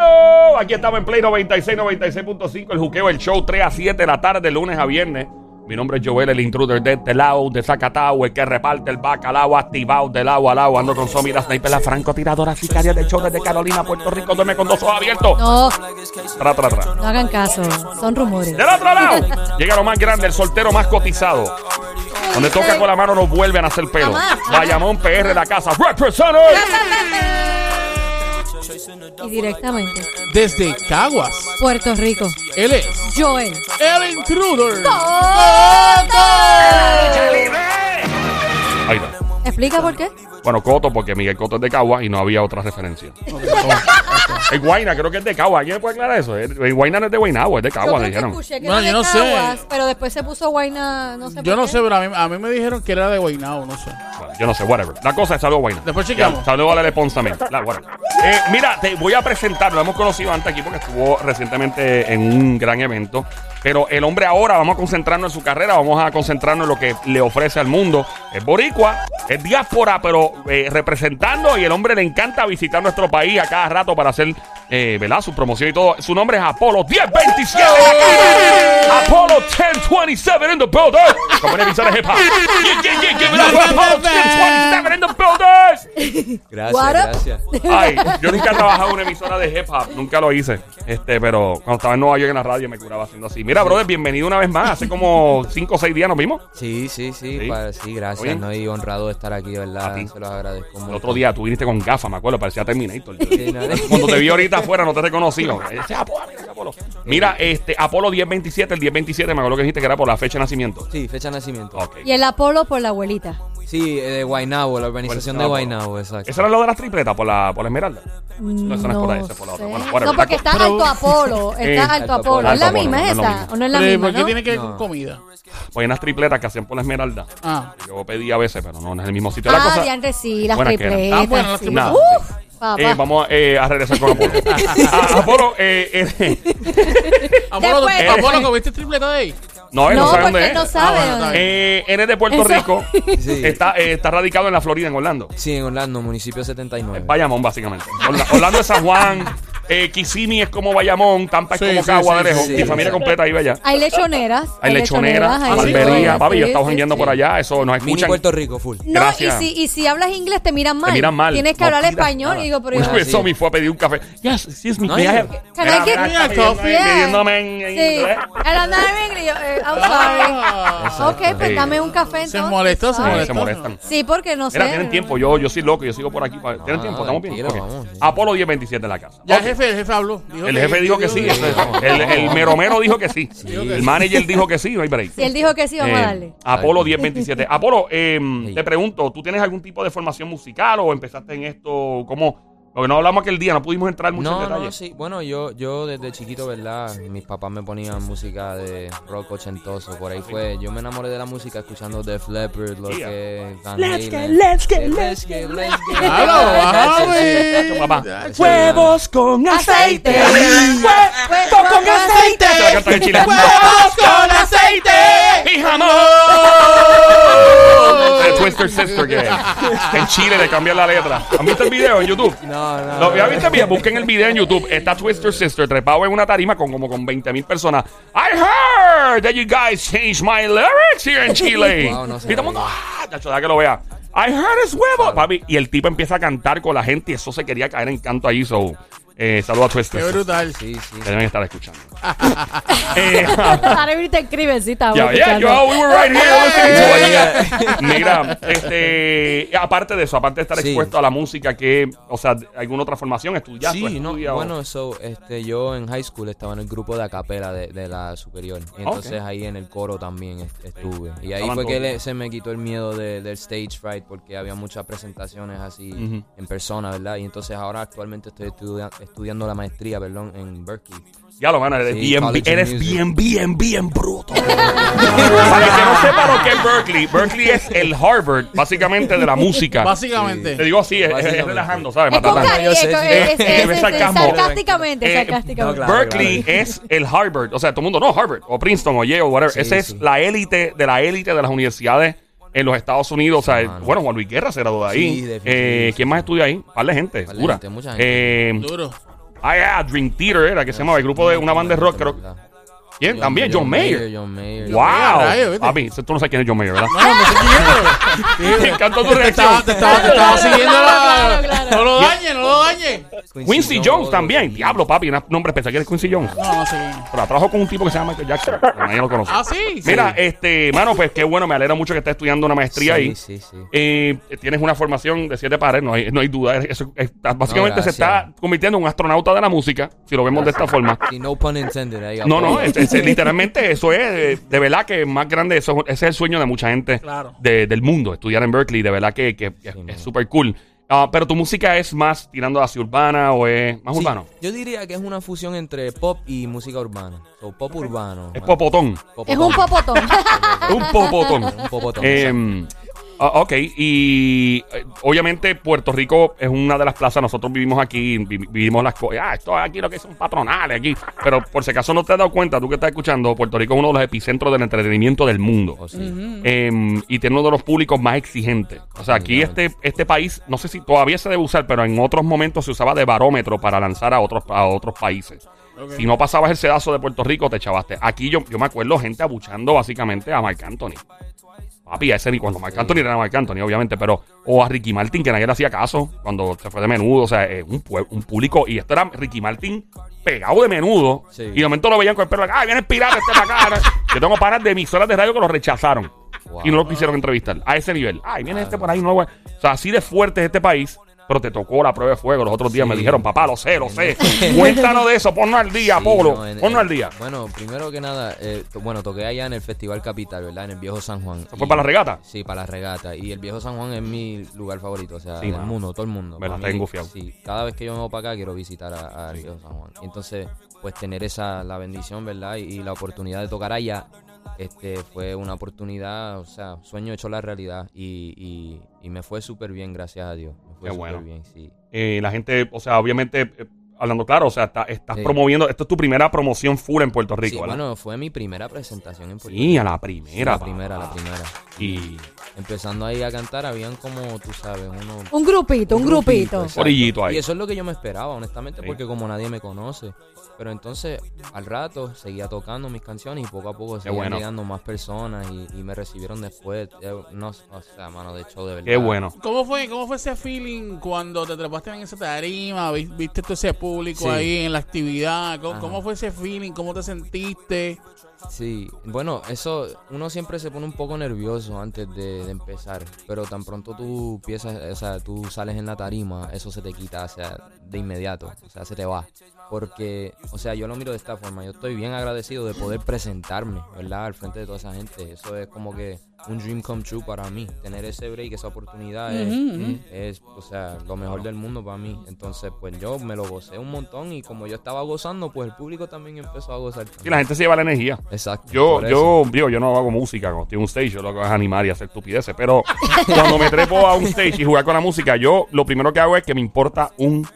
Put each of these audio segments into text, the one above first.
Oh, Aquí estamos en Play 96, 96.5, el juqueo, el show 3 a 7 de la tarde, de lunes a viernes. Mi nombre es Joel, el intruder de este lado, de Zacatau, el que reparte el bacalao activado del agua al agua. Ando con Somi, la sniper, la francotiradora sicaria del show desde Carolina, Puerto Rico. Duerme con dos ojos abiertos. No, Tra, tra, tra. no hagan caso. Son rumores. Del otro lado, llega lo más grande, el soltero más cotizado. Donde toca con la mano no vuelven a hacer pelo. Jamás. Bayamón PR, la casa. Representative. Y directamente. Desde Caguas, Puerto Rico. él es Joel. el intruder. Ahí está. ¿Explica por qué? Bueno, Coto, porque Miguel Coto es de Cagua y no había otra referencia. El Guayna, creo que es de Cagua. ¿Alguien me puede aclarar eso? El Guayna no es de Guaynabo, es de Cagua, le dijeron. escuché que Bueno, era yo de no sé. Caguas, Pero después se puso Guayna, no sé Yo por no qué. sé, pero a mí, a mí me dijeron que era de Guaynabo, no sé. Bueno, yo no sé, whatever. La cosa es saludo Guayna. Después chequeamos. Ya, Saludo a Lele Pons también. La, whatever. Eh, mira, te voy a presentar, lo hemos conocido antes aquí porque estuvo recientemente en un gran evento. Pero el hombre ahora, vamos a concentrarnos en su carrera, vamos a concentrarnos en lo que le ofrece al mundo. Es boricua, es diáspora, pero eh, representando y el hombre le encanta visitar nuestro país a cada rato para hacer, eh, ¿verdad? Su promoción y todo. Su nombre es Apolo 1027. Apolo 1027 in the building. Como una emisora de hip hop. Yeah, yeah, yeah, give it up for Apolo 1027 in the building. Gracias, What gracias. Ay, yo nunca he trabajado en una emisora de hip hop, nunca lo hice. Este, pero cuando estaba en Nueva York en la radio me curaba haciendo así. Mira, brother, bienvenido una vez más. Hace como 5 o 6 días nos vimos. Sí, sí, sí, Sí. pa- sí, gracias. Oye. No, y honrado de estar aquí, A ¿verdad? ti. Se los agradezco mucho. El otro día tú viniste con gafas, me acuerdo, parecía Terminator. Sí, no, Cuando te vi ahorita afuera no te reconocí. Ese Apolo, mira ese Apolo. Mira, este, Apolo 1027, el 1027, me acuerdo que dijiste que era por la fecha de nacimiento. Sí, fecha de nacimiento. Ok. Y el Apolo por la abuelita. Sí, eh, de Guaynabo, la organización de Guaynabo, exacto. ¿Eso era lo de las tripletas por la, por la esmeralda? No, eso no es por ahí, eso es por la otra. Bueno, whatever. no, porque está Alto Apolo. Está Eh, Alto Alto Apolo. Apolo. ¿Es la Alto misma Apolo, es no es lo esa? Mismo. ¿O no es la Pero, misma, ¿Por qué no? tiene que ver No. con comida? Hay unas tripletas que hacían por la esmeralda. Ah. Yo pedí a veces, pero no, no es el mismo sitio. La Ah, cosa, diantre, sí, las Buenas que eran. tripletas. Ah, bueno, las sí. tripletas. Nada, Uf, sí. papá. Eh, vamos eh, a regresar con Apolo. Ah, Apolo, eh, eh, Apolo, Después- Apolo, ¿comiste tripleta de ahí? no, él no, no, sabe porque dónde él no es. sabe Ah, bueno, dónde está es. Eh, él es de Puerto Eso- Rico. Sí. Está, eh, está radicado en la Florida, en Orlando. Sí, en Orlando, municipio 79. Bayamón, básicamente. Orla- Orlando es San Juan. Eh, Kissimmee es como Bayamón. Tampa es Sí, como sí, Cagua sí, de lejos. sí, Mi sí. familia completa iba allá. Hay lechoneras. Hay lechoneras, barbería. Papi, yo estaba sí, jangueando por allá. Eso nos Mini escuchan. Puerto Rico, full. No, Gracias. y si, y si hablas inglés te miran mal. Te miran mal. Tienes que No hablar español. nada. Y digo, pero Una yo- vez. Somi fue a pedir un café. Yes, excuse me. No, may I yo- have- Can Mira, I get- mira, está Yeah. pidiéndome- en en Sí. inglés. Yo, eh, I'm sorry. Ah. Ok, pues Sí. dame un café entonces. Se molestó, se Sorry. Molestó. se molestan. Sí, porque no sé. Mira, tienen tiempo. Yo, yo soy loco. Yo sigo por aquí. pa- ¿Tienen tiempo? ¿Estamos bien? tranquilo, Ok. vamos, sí. Apolo 1027 en la casa. Ya Ok. el jefe, el jefe habló. Dijo El jefe dijo que sí. que- El, el meromero dijo que sí. Que El manager dijo que sí. No hay break. Si él dijo que sí, vamos Eh, a darle. Apolo 1027. Apolo, eh, Sí. te pregunto, ¿tú tienes algún tipo de formación musical o empezaste en esto? ¿Cómo? Porque no hablamos aquel día, no pudimos entrar mucho en No, detalle. no, sí. Bueno, yo, yo desde chiquito, ¿verdad? Mis papás me ponían música de rock ochentoso. Por ahí fue. Yo me enamoré de la música escuchando Def Leppard, lo Yeah. que Let's get, let's get, Eh, let's get, let's get. Claro. Huevos con aceite. Huevos con aceite. En. ¡Huevos con aceite! Y jamón. Twister Sister que en Chile le cambian la letra. ¿Han visto el video en YouTube? No, no. Lo, no. ¿Ya viste el video? Busquen el video en YouTube. Está Twister Sister trepado en una tarima con como con 20 mil personas. I heard that you guys changed my lyrics here in Chile. Wow, no y todo el mundo, ah, Nacho, deja que lo vea. I heard his huevo. Papi, y el tipo empieza a cantar con la gente y eso se quería caer en canto ahí. So, eh, saludos a Twister. Qué brutal. Sí, sí. Que deben estar escuchando. eh, Ahora te escribe, sí, Yeah, yo, we were right here listening Yeah, to it. Mira, este, aparte de eso, aparte de estar Sí. expuesto a la música, que, o sea, alguna otra formación, estudiaste, Sí, no, estudias bueno, so, este, yo en high school estaba en el grupo de acapela de, de la superior. Y entonces ahí en el coro también est- estuve. Y ahí Estaban fue que todos. le- se me quitó el miedo de- del stage fright porque había muchas presentaciones así en persona, ¿verdad? Y entonces ahora actualmente estoy estudia- estudiando la maestría, perdón, en Berkeley. Ya lo van eres Sí, bien, eres Music. bien, bien, bien bruto. Para el que no sepa lo que es Berkeley, Berkeley es el Harvard, básicamente, de la música. Básicamente. Te digo así, es, relajando, ¿sabes? Es con cariño, es- sarcásticamente, Eh, sarcásticamente. no, claro. Berkeley es el Harvard, o sea, todo el mundo no Harvard, o Princeton, o Yale, o whatever. Sí, Ese es la élite de la élite de las universidades en los Estados Unidos. O sea, Mano. bueno, Juan Luis Guerra se graduó de ahí. Sí. Eh, ¿Quién más estudia ahí? Un par de gente, Par de dura. gente, mucha gente. Eh, Duro. ah, yeah, Dream Theater era que se llamaba el grupo de una banda de rock. Creo. ¿Quién? También, John Mayer. John Mayer. ¡Wow! ¿viste? Papi, tú no sabes quién es John Mayer, ¿verdad? No, no, me estoy siguiendo. Me encantó tu Te reacción. estaba, te estaba, te estaba siguiendo Claro, la... claro. No lo dañes, no lo dañes. Quincy Jones también. Diablo, papi, un nombre especial. ¿Quién es Quincy Jones? No, no sé. Pero trabajo con un tipo que se llama Michael Jackson. pero nadie lo conoce. Ah, sí. Mira, Sí. este, mano, pues qué bueno, me alegra mucho que estés estudiando una maestría Sí, ahí. sí, sí. Eh, tienes una formación de siete pares, no hay, no hay duda. Eso, es- básicamente No, se está convirtiendo en un astronauta de la música, si lo vemos de esta forma. Sí, no pun intended. ahí, No, no, apoyo. es- es- literalmente eso es, de verdad que más grande, eso, ese es el sueño de mucha gente Claro. de- del mundo, estudiar en Berkeley, de verdad que, que- es- es súper cool. Ah, pero tu música es más tirando hacia urbana o es más Sí, urbano. Yo diría que es una fusión entre pop y música urbana. O pop urbano. Es popotón. Popotón. Es un popotón. Un popotón. Un popotón. Eh, ah, ok, y eh, obviamente Puerto Rico es una de las plazas, nosotros vivimos aquí, vi- vivimos las cosas, ah, esto aquí lo que son patronales aquí, pero por si acaso no te has dado cuenta, tú que estás escuchando, Puerto Rico es uno de los epicentros del entretenimiento del mundo. Oh, sí. Eh, y tiene uno de los públicos más exigentes. O sea, aquí este, este país, no sé si todavía se debe usar, pero en otros momentos se usaba de barómetro para lanzar a otros, a otros países. Si no pasabas el sedazo de Puerto Rico, te echabaste. Aquí yo, yo me acuerdo gente abuchando básicamente a Marc Anthony. Papi, a ese ni cuando Marc Anthony era Marc Anthony, obviamente, pero. O a Ricky Martin, que nadie le hacía caso cuando se fue de menudo. O sea, eh, un, un público. Y esto era Ricky Martin pegado de menudo. Sí. Y de momento lo veían con el pelo. ¡Ay, viene el pirata este para acá! Yo tengo paras de emisoras de radio que lo rechazaron. Wow. Y no lo quisieron entrevistar. A ese nivel. ¡Ay, viene este por ahí! No lo voy a-". O sea, así de fuerte es este país. Pero te tocó la prueba de fuego. Los otros días Sí. me dijeron, papá, lo sé, lo sé. Cuéntanos de eso, ponnos al día, Sí, Polo. no, en- Ponnos en- al día. Bueno, primero que nada, eh, bueno, toqué allá en el Festival Capital, ¿verdad? En el Viejo San Juan. ¿Se fue Y- para la regata? Sí, para la regata. Y el Viejo San Juan es mi lugar favorito, o sea, Sí, del mundo, todo el mundo. Me la mí, engufiado. Sí, cada vez que yo me voy para acá quiero visitar al Viejo San Juan. Entonces, pues tener esa, la bendición, ¿verdad? Y, y la oportunidad de tocar allá, este, fue una oportunidad, o sea, sueño hecho la realidad. Y, y, y me fue súper bien, gracias a Dios. Qué bueno. bien, sí. Eh, la gente, o sea, obviamente, eh, hablando claro, o sea, está- estás Sí. promoviendo. Esto es tu primera promoción full en Puerto Rico, Sí, ¿verdad? bueno, fue mi primera presentación en Puerto Sí, a la primera. la primera, la primera. Y Empezando ahí a cantar, habían como, tú sabes, unos... Un grupito, un grupito. Orillito ahí. Y eso es lo que yo me esperaba, honestamente, Sí. porque como nadie me conoce. Pero entonces, al rato, seguía tocando mis canciones y poco a poco seguían bueno. llegando más personas y, y me recibieron después. Eh, No, o sea, mano, de show de verdad. qué bueno. ¿Cómo fue, ¿Cómo fue ese feeling cuando te trepaste en esa tarima? vi- ¿Viste todo ese público Sí. ahí en la actividad? ¿Cómo, cómo fue ese feeling? ¿Cómo te sentiste? Sí, bueno, eso, uno siempre se pone un poco nervioso antes de, de empezar, pero tan pronto tú piensas, o sea, tú sales en la tarima, eso se te quita, o sea, de inmediato, o sea, se te va. Porque, o sea, yo lo miro de esta forma, yo estoy bien agradecido de poder presentarme, ¿verdad? Al frente de toda esa gente, eso es como que un dream come true para mí, tener ese break, esa oportunidad es, es, o sea, lo mejor del mundo para mí. Entonces, pues yo me lo gocé un montón y como yo estaba gozando, pues el público también empezó a gozar. Y la gente se lleva la energía. Exacto. Yo, yo, digo, yo no hago música cuando estoy en un stage, yo lo que hago es animar y hacer estupideces. Pero cuando me trepo a un stage y jugar con la música, yo lo primero que hago es que me importa un.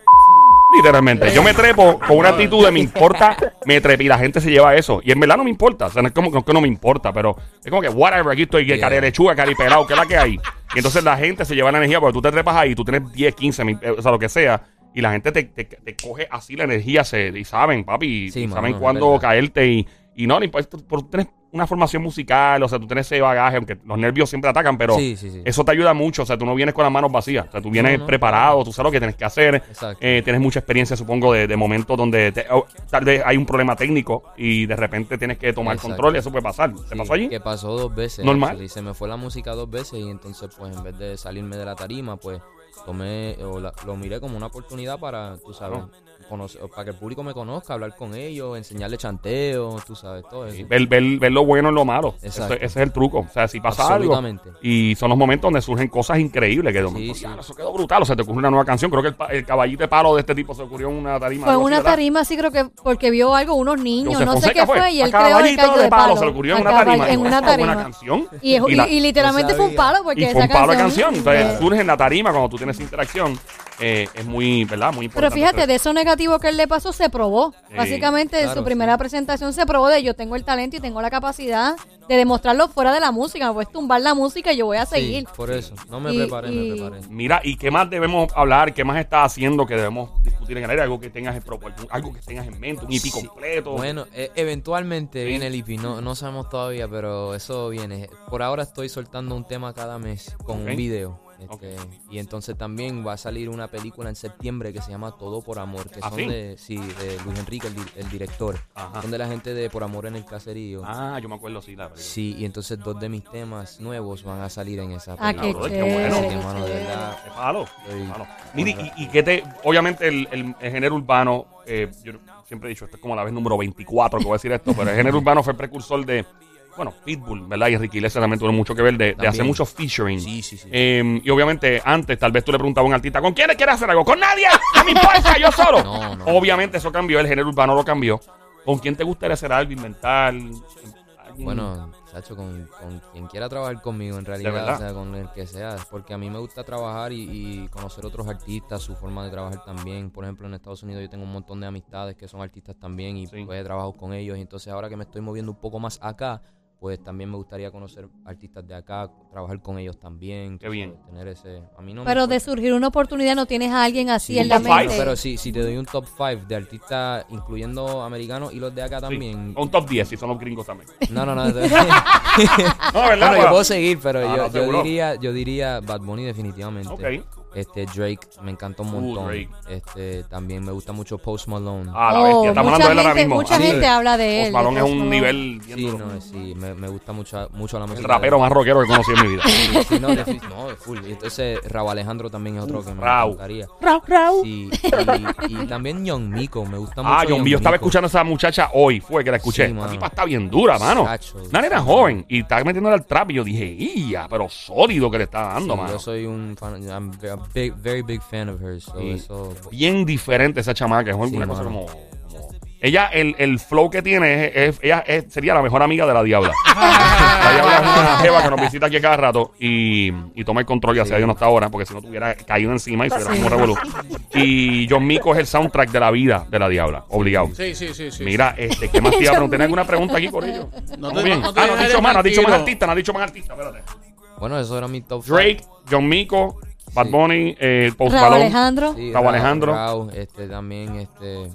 Literalmente. Yo me trepo con una actitud de me importa, me trepo y la gente se lleva eso. Y en verdad no me importa. O sea, no es como no es que no me importa, pero es como que, whatever, aquí estoy, que Yeah. cari lechuga, cari pelado, ¿qué es la que hay? Y entonces la gente se lleva la energía porque tú te trepas ahí, tú tienes 10, 15, mil, eh, o sea, lo que sea. Y la gente te, te- te coge así la energía se, y saben, papi, Sí, y mano, saben cuándo caerte y, y no, tú tienes una formación musical, o sea, tú tienes ese bagaje, aunque los nervios siempre atacan, pero Sí, sí, sí. eso te ayuda mucho, o sea, tú no vienes con las manos vacías, o sea, tú vienes No, no, preparado, tú sabes lo que tienes que hacer, eh, tienes mucha experiencia, supongo, de, de momentos donde te- oh, tal vez hay un problema técnico y de repente tienes que tomar Exacto. control, y eso puede pasar. ¿Te pasó allí? Que pasó dos veces. Normal. Se me fue la música dos veces y entonces, pues, en vez de salirme de la tarima, pues, tomé, o la- lo miré como una oportunidad para, tú sabes, para que el público me conozca, hablar con ellos, enseñarle chanteo, tú sabes, todo eso. Ver, ver- ver lo bueno en lo malo. Eso- Exacto. ese es el truco. O sea, si pasa algo. Y son los momentos donde surgen cosas increíbles. Que momento, sí. "Diablo, eso quedó brutal. O sea, te ocurre una nueva canción. Creo que el, caballito de palo de este tipo se ocurrió en una tarima. Fue así, una tarima, sí creo que porque vio algo, unos niños, José no sé qué fue. fue, y él creó el caballito de palo. Se le ocurrió en una tarima. En una "Esta es buena tarima. canción. Y, y- y literalmente no fue un palo porque y esa fue un palo de canción. Entonces, surge en la tarima cuando tú tienes interacción. Eh, es muy, ¿verdad? Muy Pero importante. fíjate, de eso negativo que él le pasó, se probó. Sí, Básicamente, en su primera sí. presentación se probó de yo tengo el talento y tengo la capacidad de demostrarlo fuera de la música. Me puedes tumbar la música y yo voy a seguir. Sí, por eso. No me Y- preparé, y- me preparé. Mira, ¿y qué más debemos hablar? ¿Qué más estás haciendo que debemos discutir en el aire? Algo que tengas en, algo que tengas en mente, un IP Sí. completo. Bueno, e- eventualmente Sí. viene el EP, no, no sabemos todavía, pero eso viene. Por ahora estoy soltando un tema cada mes con un video. Este, Y entonces también va a salir una película en septiembre que se llama Todo por Amor, que ¿Ah, son sí? de, sí, de Luis Enrique, el, di- el director. Ajá. Son de la gente de Por Amor en el Caserío. Ah, yo me acuerdo, sí, la película. Sí, y entonces dos de mis temas nuevos van a salir en esa Ah, película. qué brother, qué chévere. bueno. Así qué que, mano, de chévere. verdad, Qué palo. Estoy- qué palo. Y, y que te, obviamente el, el- el género urbano, eh, yo siempre he dicho, esto es como la vez número 24 que voy a decir esto, pero el género urbano fue precursor de, bueno, Pitbull, ¿verdad? Y Enrique Iglesias también tuvo mucho que ver de, de hacer muchos featuring. Sí, sí, sí. Eh, y obviamente antes tal vez tú le preguntabas a un artista, ¿con quién quieres hacer algo? ¡Con nadie! ¡No me importa! ¡Yo solo! No, no. Obviamente eso cambió, el género urbano lo cambió. ¿Con quién te gustaría hacer algo, inventar? Bueno, Sacho, con, con quien quiera trabajar conmigo, en realidad, o sea, con el que sea, porque a mí me gusta trabajar y, y conocer otros artistas, su forma de trabajar también. Por ejemplo, en Estados Unidos yo tengo un montón de amistades que son artistas también y Sí. pues he trabajado con ellos. Y entonces ahora que me estoy moviendo un poco más acá, pues también me gustaría conocer artistas de acá, trabajar con ellos también. Qué bien. sabes, Tener ese... A mí no me Pero de surgir una oportunidad no tienes a alguien así Sí, en la top five, mente. Pero si, si te doy un top 5 de artistas, incluyendo americanos y los de acá Sí. también. Un top 10, si son los gringos también. No, no, no. No, ¿verdad? Bueno, yo puedo seguir, pero Ah, yo, no, yo diría, yo diría Bad Bunny definitivamente. Ok. Este Drake me encanta un montón. Drake. Este también me gusta mucho Post Malone. Ah, la Oh, bestia. Estamos mucha hablando de él ahora mismo. mucha gente habla de él, Post Malone de es un Malone. nivel bien sí, duro. no, sí, me, me gusta mucho, mucho la El música. rapero de- más rockero que conocí en mi vida. Sí, no, no, full. Y entonces Raúl Alejandro también es otro que me Rau. encantaría. Rau, rau. Sí, y, y también Young Miko, me gusta mucho. Ah, John. Yo estaba escuchando a esa muchacha hoy, fue que la escuché. Sí, la tipa está bien dura, mano. Nena sí, joven y está metiéndole al trap y yo dije, ¡ia! Pero sólido que le está dando, mano. Yo soy un fan, I'm a big, very big fan of hers. So Sí. eso, Bien diferente esa chamaca, es Sí, una cosa mano. como... Ella, el, el flow que tiene, es, es- ella es- sería la mejor amiga de la Diabla. la Diabla es una jeva que nos visita aquí cada rato y, y toma el control, ya sea Dios no está ahora, porque si no tuviera caído encima y fuera como revolú. Y John Mico es el soundtrack de la vida de la Diabla, obligado. Sí, sí, sí, sí. Mira, este, ¿qué más te iba a preguntar? ¿Tienes alguna pregunta aquí, Corillo? No te- bien. no te ah, no has dejes dicho más, no has dicho más tranquilo. artistas, no has dicho más artistas, espérate. Bueno, eso era mi top five. Drake, John Mico, Bad. Bunny, eh, Post Raúl Malone, Alejandro. Sí, Raúl Alejandro. Este también, este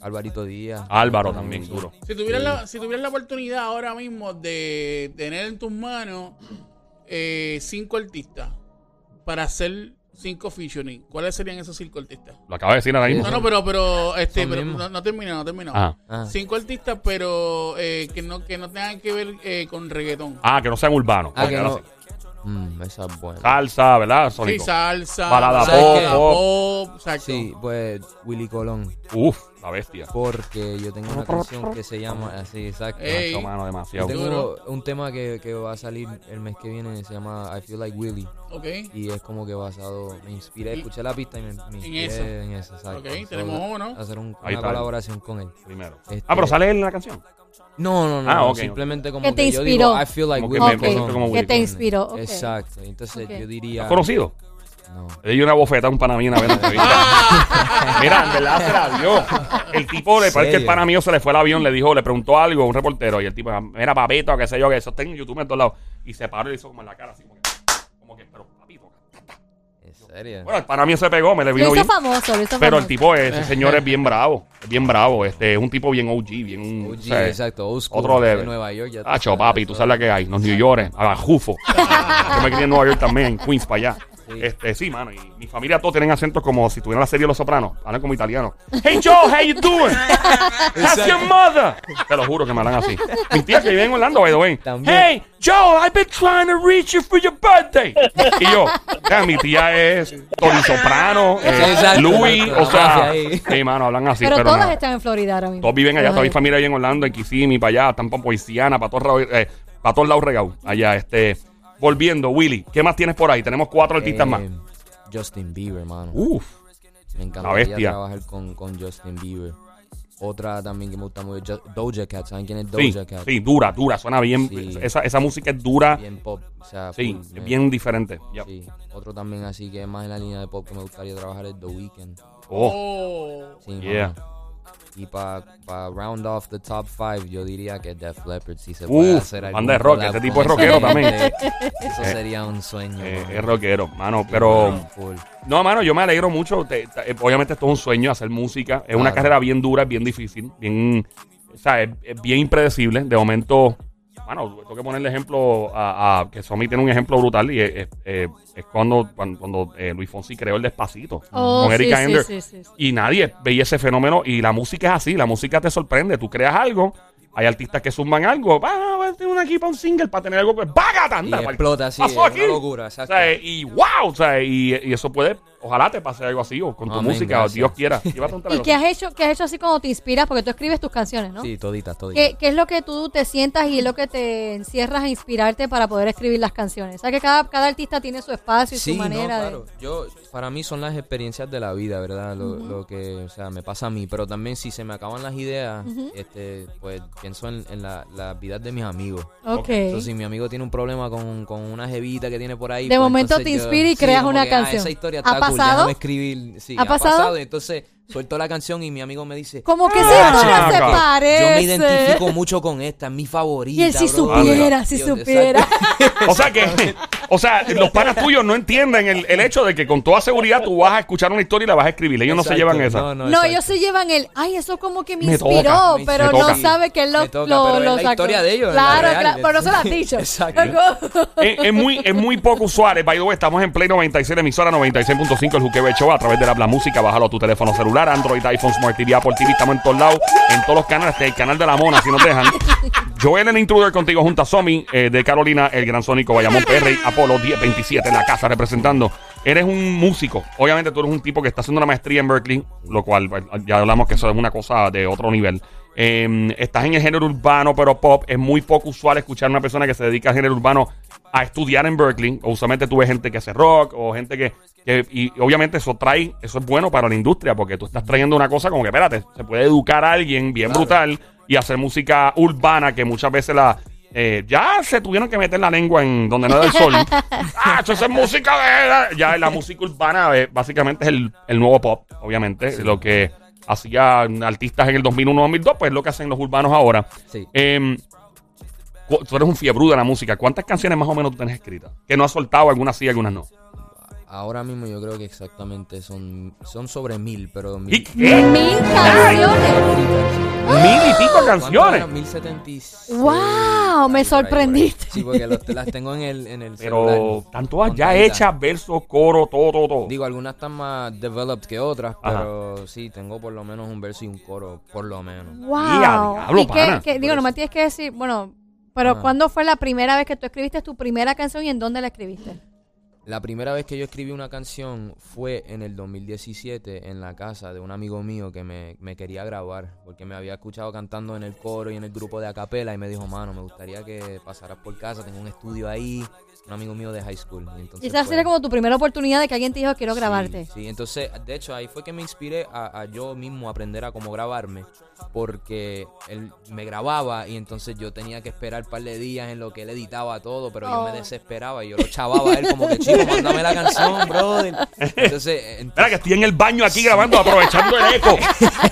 Alvarito Díaz. Álvaro también, duro. Si tuvieras, la, si tuvieras la oportunidad ahora mismo de tener en tus manos eh, cinco artistas para hacer cinco featuring, ¿cuáles serían esos cinco artistas? Lo acaba de decir ahora mismo. No, no, pero, pero, este, pero no, no termina, no termina. Ah. Ah. Cinco artistas, pero eh, que no que no tengan que ver eh, con reggaetón. Ah, que no sean urbanos. Ah, que no. Sí. Mm, esa es buena. Salsa, ¿verdad? Sí, salsa, Balada ¿sabes pop, pop. exacto. Sí, pues Willy Colón. Uf, la bestia. Porque yo tengo una canción que se llama así, exacto. Ey. Mano, demasiado. Tengo Duro. un tema que, que va a salir el mes que viene, se llama I Feel Like Willy. Ok. Y es como que basado, me inspiré, escuché la pista y me, me inspiré eso. en eso, exacto. Ok, tenemos uno. Hacer un- una colaboración con él. Primero. Este- Ah, pero sale él en la canción. No, no, no, Ah, no, ok, simplemente como Que que, te yo inspiró. digo I Feel Like Como que Willy me- me Colón. como que Willy te inspiró. Exacto, entonces yo diría... ¿Has conocido? No. Le di una bofeta a un pana mío una vez. Mira, en verdad se la dio. El tipo, le parece que el pana mío se le fue el avión, le dijo, le preguntó algo a un reportero. Y el tipo, mira, papito, qué sé yo, que eso está en YouTube en todos lados. Y se paró y le hizo como en la cara, así como serio? Bueno, el pana mío se pegó, me le Lo vino hizo bien. famoso, lo hizo Pero el famoso. tipo, ese señor es bien bravo. Es bien bravo. Este, es un tipo bien OG, bien. OG, o sea, exacto, old school, otro de level. Nueva York. Ya tú Hacho, sabes, papi, eso. tú sabes la que hay. Los New York, a la Jufo. Yo me crié en Nueva York también, en Queens, para allá. Sí. Este, sí, mano. Y mi familia todos tienen acentos como si tuvieran la serie Los Sopranos. Hablan como italianos. Hey, Joe, how you doing? How's your mother? Te lo juro que me hablan así. Mis tías que viven en Orlando, by the way. También. Hey, Joe, I've been trying to reach you for your birthday. Y yo, ya, mi tía es Tony Soprano, eh, Sí, exacto, Louis, o sea, sí, mano, hablan así. pero, pero todas no. están en Florida ahora mismo. Todos viven allá, toda mi familia vive en Orlando, en Kissimmee, para allá, están para Poisiana, para todos, lados, eh, para todos lados regados. Allá, este. Volviendo, Willy, ¿qué más tienes por ahí? Tenemos cuatro artistas Eh, más. Justin Bieber, mano. Uf, Me encantaría trabajar con, con Justin Bieber. Otra también que me gusta mucho, Doja Cat. ¿Saben quién es sí, Doja Cat? sí, dura, dura, suena bien. Sí. Esa, esa música es dura, Bien pop. O sea, sí, full, es bien diferente. Yep. Sí. Otro también así que es más en la línea de pop que me gustaría trabajar es The Weeknd. Oh, Oh. Sí, Yeah. mano. Y para round off the top five, yo diría que Def Leppard si se puede Uf, hacer banda de rock, este tipo es rockero también. Eso sería un sueño. Eh, es rockero, mano. Pero, full. no, mano, yo me alegro mucho. Te- te- eh, obviamente, esto es un sueño, hacer música. Es una carrera bien dura, bien difícil, bien, o sea, es, es bien impredecible. De momento, bueno, tengo que ponerle ejemplo a, a- que Somi tiene un ejemplo brutal y es, es- eh, es cuando, cuando, cuando, eh, Luis Fonsi creó el Despacito Oh, con Erika sí, Ender. sí, sí, sí. Y nadie veía ese fenómeno. Y la música es así, la música te sorprende. Tú creas algo, hay artistas que suman algo, va a tener una aquí para un single para tener algo, pues ¡págata! Y anda! explota así, pasó es una locura, O exacto. sea, y wow, o sea, y, y eso puede, ojalá te pase algo así, o con tu Amén, música, o gracias. Dios quiera. ¿Y qué has hecho, qué has hecho así cuando te inspiras? Porque tú escribes tus canciones, ¿no? Sí, toditas, toditas. ¿Qué, qué es lo que tú te sientas y es lo que te encierras a inspirarte para poder escribir las canciones? O sea, que cada, cada artista tiene su espacio y Sí, su manera no, de... claro. Yo, para mí son las experiencias de la vida, ¿verdad? Lo, lo que, o sea, me pasa a mí. Pero también si se me acaban las ideas, este, pues pienso en, en la, la vida de mis amigos. Ok. Entonces, si mi amigo tiene un problema con, con una jevita que tiene por ahí. De pues, momento te yo- inspira y creas como una que, ah, canción. esa historia ¿Ha está cool, pasado? déjame escribir. Sí, ¿Ha ha, pasado? pasado? Y entonces suelto la canción y mi amigo me dice. Como que Ah, esa historia se parece. Yo me identifico mucho con esta, es mi favorita. Y él si bro". supiera, si supiera. exacto. O sea que, o sea, los panas tuyos no entienden el, el hecho de que con toda seguridad tú vas a escuchar una historia y la vas a escribir. Ellos no se llevan esa. No, no, No, exacto. ellos se llevan el, ay, eso como que me, Me inspiró, toca, pero me no toca. sabe que él lo, toca, lo, pero es lo la historia de ellos, la Claro, real. claro, pero no se lo has dicho. Exacto. es, es muy, es muy poco usual. By the way, estamos en Play 96, emisora 96.5, el Juqueo Show, a través de la Bla Música. Bájalo a tu teléfono celular, Android, iPhone, Smart TV, Apple TV. Estamos en todos lados, en todos los canales, hasta el canal de la Mona, si nos dejan. Joel en Intruder contigo junto a Somi eh, de Carolina, el gran Sónico Bayamón PR Apolo 1027 en la casa representando. Eres un músico. Obviamente tú eres un tipo que está haciendo una maestría en Berkeley, lo cual pues, ya hablamos que eso es una cosa de otro nivel. Eh, estás en el género urbano, pero pop. Es muy poco usual escuchar a una persona que se dedica al género urbano a estudiar en Berkeley. O usualmente tú ves gente que hace rock o gente que, que- y obviamente eso trae, eso es bueno para la industria porque tú estás trayendo una cosa como que, espérate, se puede educar a alguien bien Claro. brutal y hacer música urbana que muchas veces la eh, ya se tuvieron que meter la lengua en donde no era el sol. ah, eso es música de... Ya la música urbana eh, básicamente es el, el nuevo pop, obviamente. Lo que hacían artistas en el 2001-2002, pues es lo que hacen los urbanos ahora. Sí. Em, tú eres un fiebrudo de la música. ¿Cuántas canciones más o menos tú tienes escritas? Que no has soltado, algunas sí, algunas no. Ahora mismo yo creo que exactamente son, son sobre mil, pero mil. ¿Y qué? Mil canciones. Mil y pico ¿Cuánto canciones. eran? Mil setenta y seis, Wow, me sorprendiste. Sí, porque los- las tengo en el, en el celular. Pero están todas ya hechas, versos, coro, todo, todo, todo. Digo, algunas están más developed que otras, Ajá. pero sí, tengo por lo menos un verso y un coro, por lo menos. Wow. diablo, ¿Y qué, qué- digo, no me tienes que decir, bueno, pero Ajá. ¿cuándo fue la primera vez que tú escribiste tu primera canción y en dónde la escribiste? La primera vez que yo escribí una canción fue en el 2017 en la casa de un amigo mío que me, me quería grabar porque me había escuchado cantando en el coro y en el grupo de acapela y me dijo, mano, me gustaría que pasaras por casa, tengo un estudio ahí, un amigo mío de high school. Y, entonces, Y esa pues, sería como tu primera oportunidad de que alguien te dijo, quiero grabarte. Sí, entonces, de hecho, ahí fue que me inspiré a, a yo mismo aprender a cómo grabarme, porque él me grababa y entonces yo tenía que esperar un par de días en lo que él editaba todo, pero yo Oh. me desesperaba y yo lo chavaba a él como que, chico, mándame la canción, brother. Entonces, Espera que estoy en el baño aquí grabando, aprovechando el eco,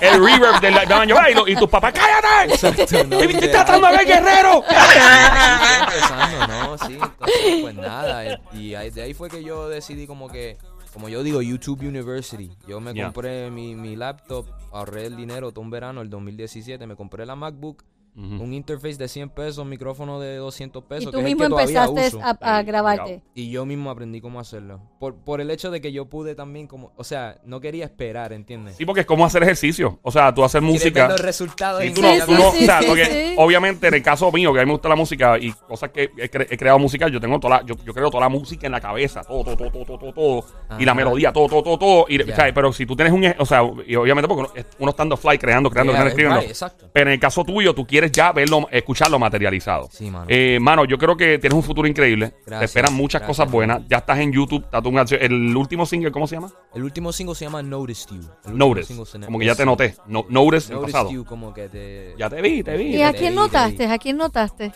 el reverb del baño. Y, y tu papá, ¡cállate! Exacto, no, ¡Te literal. estás tratando de ver guerrero! ¿no? Sí, entonces, pues nada. eh, Y de ahí fue que yo decidí como que, como yo digo, YouTube University. Yo me compré mi, mi laptop, ahorré el dinero todo un verano, el 2017, me compré la MacBook, Un interface de 100 pesos, micrófono de 200 pesos. Y que tú es el mismo que todavía empezaste uso. a, a grabarte. Y yo mismo aprendí cómo hacerlo. Por, por el hecho de que yo pude también como, o sea, no quería esperar, ¿entiendes? Sí, porque es como hacer ejercicio. O sea, tú hacer Quieres música. los resultados Sí, en tú no, Sí, tú sí, no- o sí, sea, sí, porque sí. obviamente en el caso mío, que a mí me gusta la música y cosas que he, cre- he creado musical, yo tengo toda la, yo, yo creo toda la música en la cabeza, todo, todo, todo, todo, todo, todo, y la melodía, todo, todo, todo, todo. Y, Ya. o sea, pero si tú tienes un, e- o sea, y obviamente porque uno, uno estando fly, creando, creando, Yeah, creando, escribiendo. right, exacto. Pero en el caso tuyo, tú quieres ya verlo, escucharlo materializado. Sí, mano. Eh, mano, yo creo que tienes un futuro increíble. Te esperan muchas gracias, cosas buenas. Ya estás en YouTube. está tu canción- el último single, ¿cómo se llama? El último single se llama Noticed You. El Notice. Como que ya te noté. No, notice pasado. You, como que te... Ya te vi, te vi. ¿Y a quién notaste? ¿A quién notaste?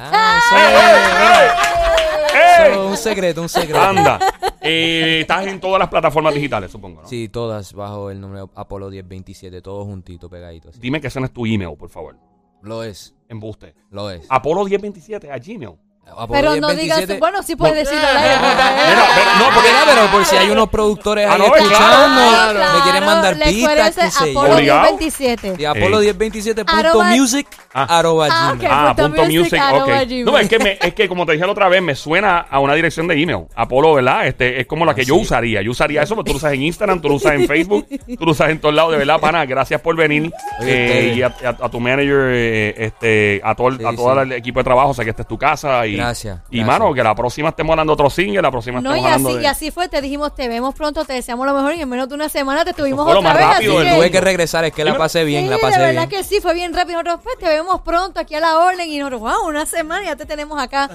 Ah, ¡Ey! eso, ¡Ey! eso, un secreto, un secreto. Anda. Eh, estás en todas las plataformas digitales, supongo, ¿no? Sí, todas bajo el número Apolo 1027, todos juntitos, pegaditos. Dime que ese no es tu email, por favor. Lo es, Embuste. lo es. Apolo 1027 a Gmail. Apolo Pero no 1027. digas, bueno, sí puedes decirlo al aire. Pero- no, porque Mira, pero por si hay unos productores Ah, ahí no, claro, escuchando, claro. me quieren mandar pistas, qué sé yo. Apolo Obligado. 1027. Y Apolo Ey. 1027.music Ah. arroba Ah. Ah, punto punto music, ok. No, es que, me, es que como te dije la otra vez, me suena a una dirección de email. Apolo, ¿verdad? Este, es como la que Ah, yo sí. usaría. Yo usaría eso, porque tú lo usas en Instagram, tú lo usas en Facebook, tú lo usas en todos lados. De verdad, pana, gracias por venir. Oye, Eh, ustedes. y a, a- a tu manager, eh, este, a todo, a todo sí. el equipo de trabajo, sé que esta es tu casa. Y, Gracias, Y, gracias. mano, que la próxima estemos hablando de otro single, la próxima No, y estemos hablando así, de... y así fue, te dijimos, te vemos pronto, te deseamos lo mejor y en menos de una semana te tuvimos otra más vez. rápido así que- Tuve que regresar, es que la pasé bien, sí, la de pasé verdad bien. que sí, fue bien rápido. Nosotros, pues, te vemos pronto aquí a la orden y nosotros, wow, una semana ya te tenemos acá.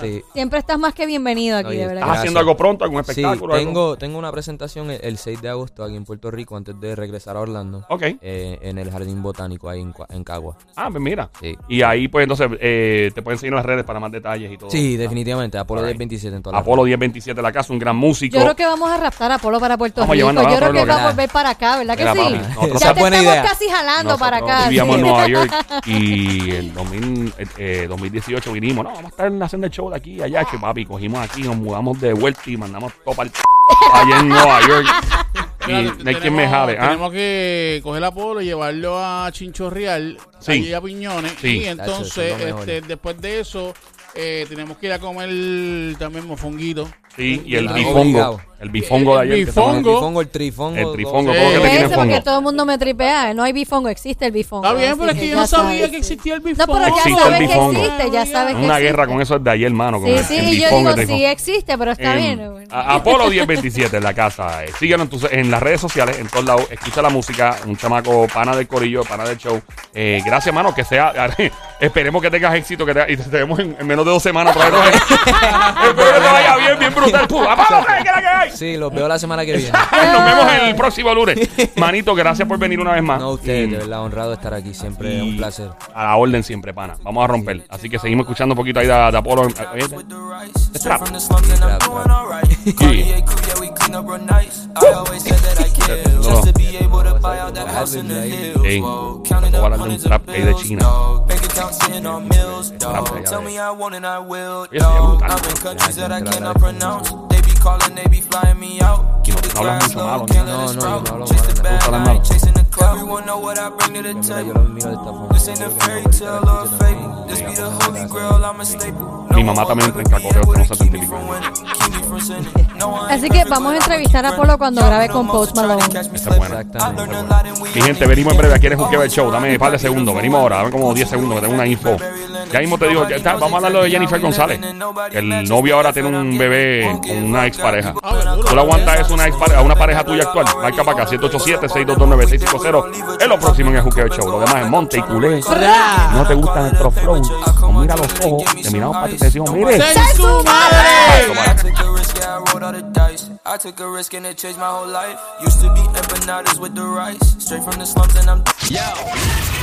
Sí. Siempre estás más que bienvenido aquí, Oye, de verdad. ¿Estás que Gracias. haciendo algo pronto, algún Sí, espectáculo? algo? tengo, tengo una presentación el, el 6 de agosto aquí en Puerto Rico antes de regresar a Orlando. Ok. eh, en el Jardín Botánico ahí en, en Cagua. Ah, pues mira. Sí. Y ahí, pues, entonces, eh, te pueden seguir en las redes para más detalles y todo. Sí, definitivamente. Apolo Alright. 1027 en todas las Apolo 1027 la casa, un gran músico. Yo creo que vamos a raptar a Polo para Puerto Vamos Rico. Yo creo que va a volver para acá, ¿verdad que sí? nosotros- ya Esa te buena estamos idea. casi jalando para acá. Vivíamos sí. en Nueva York y en 2000, eh, 2018 vinimos. No, vamos a estar haciendo el show de aquí y allá. Que papi, cogimos aquí, nos mudamos de vuelta y mandamos todo para el allá en Nueva York. Y no hay quien me jale. ¿ah? Tenemos que coger a Polo y llevarlo a Chinchorreal, Sí. allí a Piñones. Sí. Y entonces, este, después de eso, eh, tenemos que ir a comer también mofonguito. Sí, y el bifongo. El bifongo de El ayer. que estamos- El bifongo. trifongo, el trifongo. El todo. trifongo, Sí. lo que tiene Eso, porque fongo. todo el mundo me tripea. No hay bifongo, existe el bifongo. Está bien, pero es que yo no sabía sabes, que existía el No, bifongo. pero ya Existe el sabes que bifongo. existe, ya sabes que Una existe. guerra con eso desde ayer, hermano. Sí, el, sí, el y yo bifongo, digo, el sí existe, pero está bien. a- Apolo 1027 en la casa. Eh, síguenos entonces en las redes sociales, en todos lados. Escucha la música. Un chamaco pana del corillo, pana del show. Eh, gracias, mano. Que sea. esperemos que tengas éxito. Que te, y te vemos en, en menos de dos semanas. Espero que te vaya bien, bien brutal. Pum, ¡Apolo, ¿qué es la que hay? Sí, los veo la semana que viene. Nos vemos el próximo lunes. Manito, gracias por venir una vez más. No, ustedes, Y- de verdad, honrado estar aquí. Siempre es un placer. A la orden siempre, pana. Vamos a romper. Así que seguimos escuchando un poquito ahí de, de Apolo. Oye, trap. Ey, a un trap de bills, China. trap Oye, sería brutal. They be calling, they be flying me out. Keep No, the Chase the me bag, gusta la I malo. ain't chasing the clout. Everyone know what I bring to the table. los miro de esta forma. This ain't a fairy tale or a fable. This be the holy grail, I'm a staple. Mi mamá también entra en cacoteo, pero no se te entiende. Así que vamos a entrevistar a Polo cuando grabe con Post Malone. Buena. Mi gente, venimos en breve. Aquí eres un el show. Dame un par de segundos. Venimos ahora. Dame como 10 segundos que tengo una info. Ya mismo te digo, ya está, vamos a hablar de Jennifer González. El novio ahora tiene un bebé con una expareja. ¿Tú le aguantas eso a una, expare- a una pareja tuya actual? Marca para acá, 787-622-9650. Es lo próximo en el Juqueo Show. Lo demás es Monte y Culé. No te gustan nuestros flows. Nos mira a los ojos. Te miramos para ti y te decimos, mire. ¡Sen su madre! I